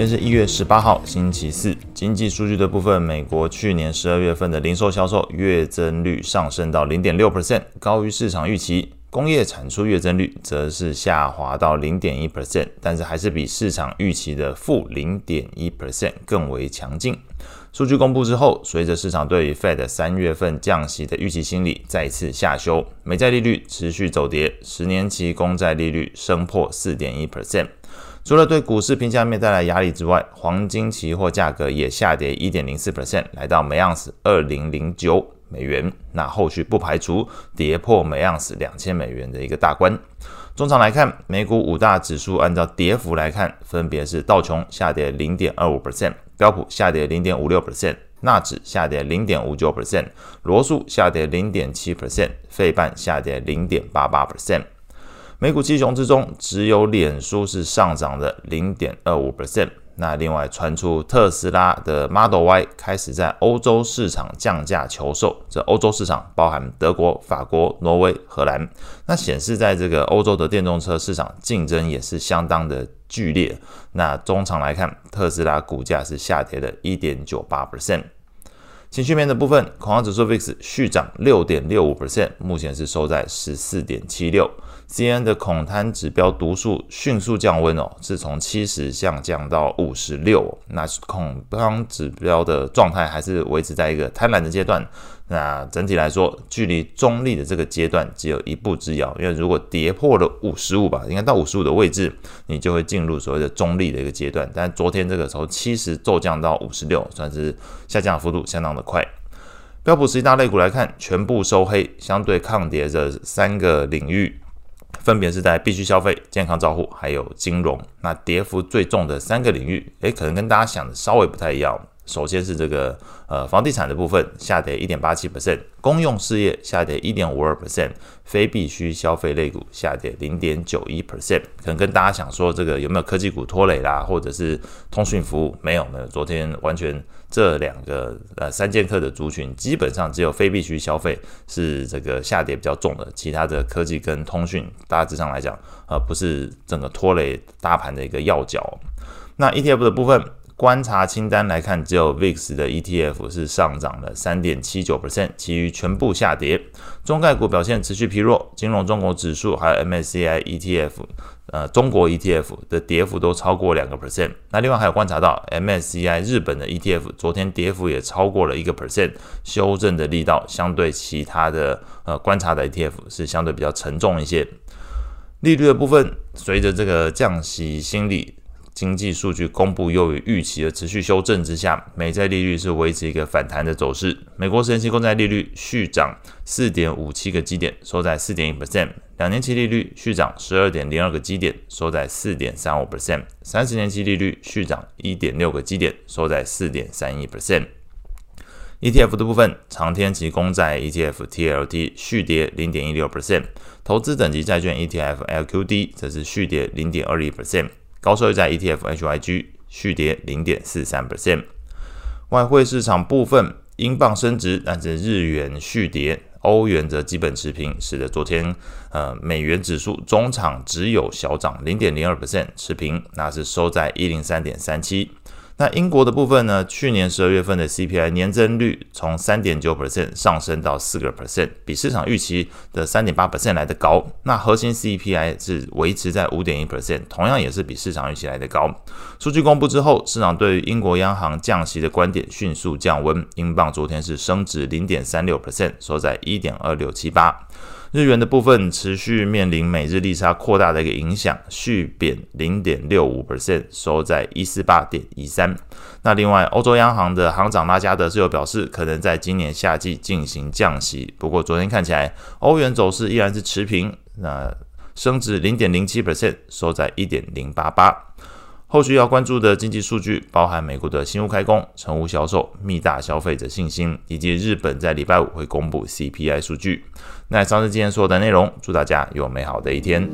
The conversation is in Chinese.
今天是一月十八号，星期四。经济数据的部分，美国去年十二月份的零售销售月增率上升到零点六 percent，高于市场预期。工业产出月增率则是下滑到零点一 percent，但是还是比市场预期的负零点一 percent 更为强劲。数据公布之后，随着市场对于 Fed 三月份降息的预期心理再次下修，美债利率持续走跌，十年期公债利率升破四点一 percent。除了对股市评价面带来压力之外，黄金期货价格也下跌一点零四 percent，来到每盎司二零零九美元。那后续不排除跌破每盎司两千美元的一个大关。中场来看，美股五大指数按照跌幅来看，分别是道琼下跌零点二五 percent，标普下跌零点五六 percent，纳指下跌零点五九 percent，罗素下跌零点七 percent，费半下跌零点八八 percent。美股七雄之中，只有脸书是上涨的零点二五 percent。那另外传出特斯拉的 Model Y 开始在欧洲市场降价求售，这欧洲市场包含德国、法国、挪威、荷兰。那显示在这个欧洲的电动车市场竞争也是相当的剧烈。那中场来看，特斯拉股价是下跌了一点九八 percent。情绪面的部分，恐慌指数 VIX 续涨六点六五 percent，目前是收在十四点七六。C N 的恐贪指标读数迅速降温哦，是从七十下降到五十六。那恐慌指标的状态还是维持在一个贪婪的阶段。那整体来说，距离中立的这个阶段只有一步之遥。因为如果跌破了五十五吧，应该到五十五的位置，你就会进入所谓的中立的一个阶段。但昨天这个从七十骤降到五十六，算是下降幅度相当的快。标普十大类股来看，全部收黑，相对抗跌的三个领域。分别是在必须消费、健康照护还有金融。那跌幅最重的三个领域，诶，可能跟大家想的稍微不太一样。首先是这个呃房地产的部分下跌一点八七 percent，公用事业下跌一点五二 percent，非必需消费类股下跌零点九一 percent。可能跟大家想说这个有没有科技股拖累啦，或者是通讯服务没有呢？昨天完全这两个呃三剑客的族群基本上只有非必需消费是这个下跌比较重的，其他的科技跟通讯大致上来讲呃不是整个拖累大盘的一个要角。那 ETF 的部分。观察清单来看，只有 VIX 的 ETF 是上涨了三点七九 percent，其余全部下跌。中概股表现持续疲弱，金融中国指数还有 MSCI ETF，呃，中国 ETF 的跌幅都超过两个 percent。那另外还有观察到 MSCI 日本的 ETF，昨天跌幅也超过了一个 percent，修正的力道相对其他的呃观察的 ETF 是相对比较沉重一些。利率的部分，随着这个降息心理。经济数据公布优于预期的持续修正之下，美债利率是维持一个反弹的走势。美国十年期公债利率续涨四点五七个基点，收在四点一 percent；两年期利率续涨十二点零二个基点，收在四点三五 percent；三十年期利率续涨一点六个基点，收在四点三一 percent。ETF 的部分，长天期公债 ETF TLT 续跌零点一六 percent，投资等级债券 ETF LQD 则是续跌零点二一 percent。高收益债 ETF HYG 续跌零点四三 percent，外汇市场部分，英镑升值，但是日元续跌，欧元则基本持平，使得昨天呃美元指数中场只有小涨零点零二 percent 持平，那是收在一零三点三七。那英国的部分呢？去年十二月份的 CPI 年增率从三点九 percent 上升到四个 percent，比市场预期的三点八 percent 来得高。那核心 CPI 是维持在五点一 percent，同样也是比市场预期来得高。数据公布之后，市场对于英国央行降息的观点迅速降温，英镑昨天是升值零点三六 percent，收在一点二六七八。日元的部分持续面临美日利差扩大的一个影响，续贬零点六五 percent，收在一四八点一三。那另外，欧洲央行的行长拉加德是有表示，可能在今年夏季进行降息。不过昨天看起来，欧元走势依然是持平，那升值零点零七 percent，收在一点零八八。后续要关注的经济数据包含美国的新屋开工、成屋销售、密大消费者信心，以及日本在礼拜五会公布 CPI 数据。那以上是今天所有的内容，祝大家有美好的一天。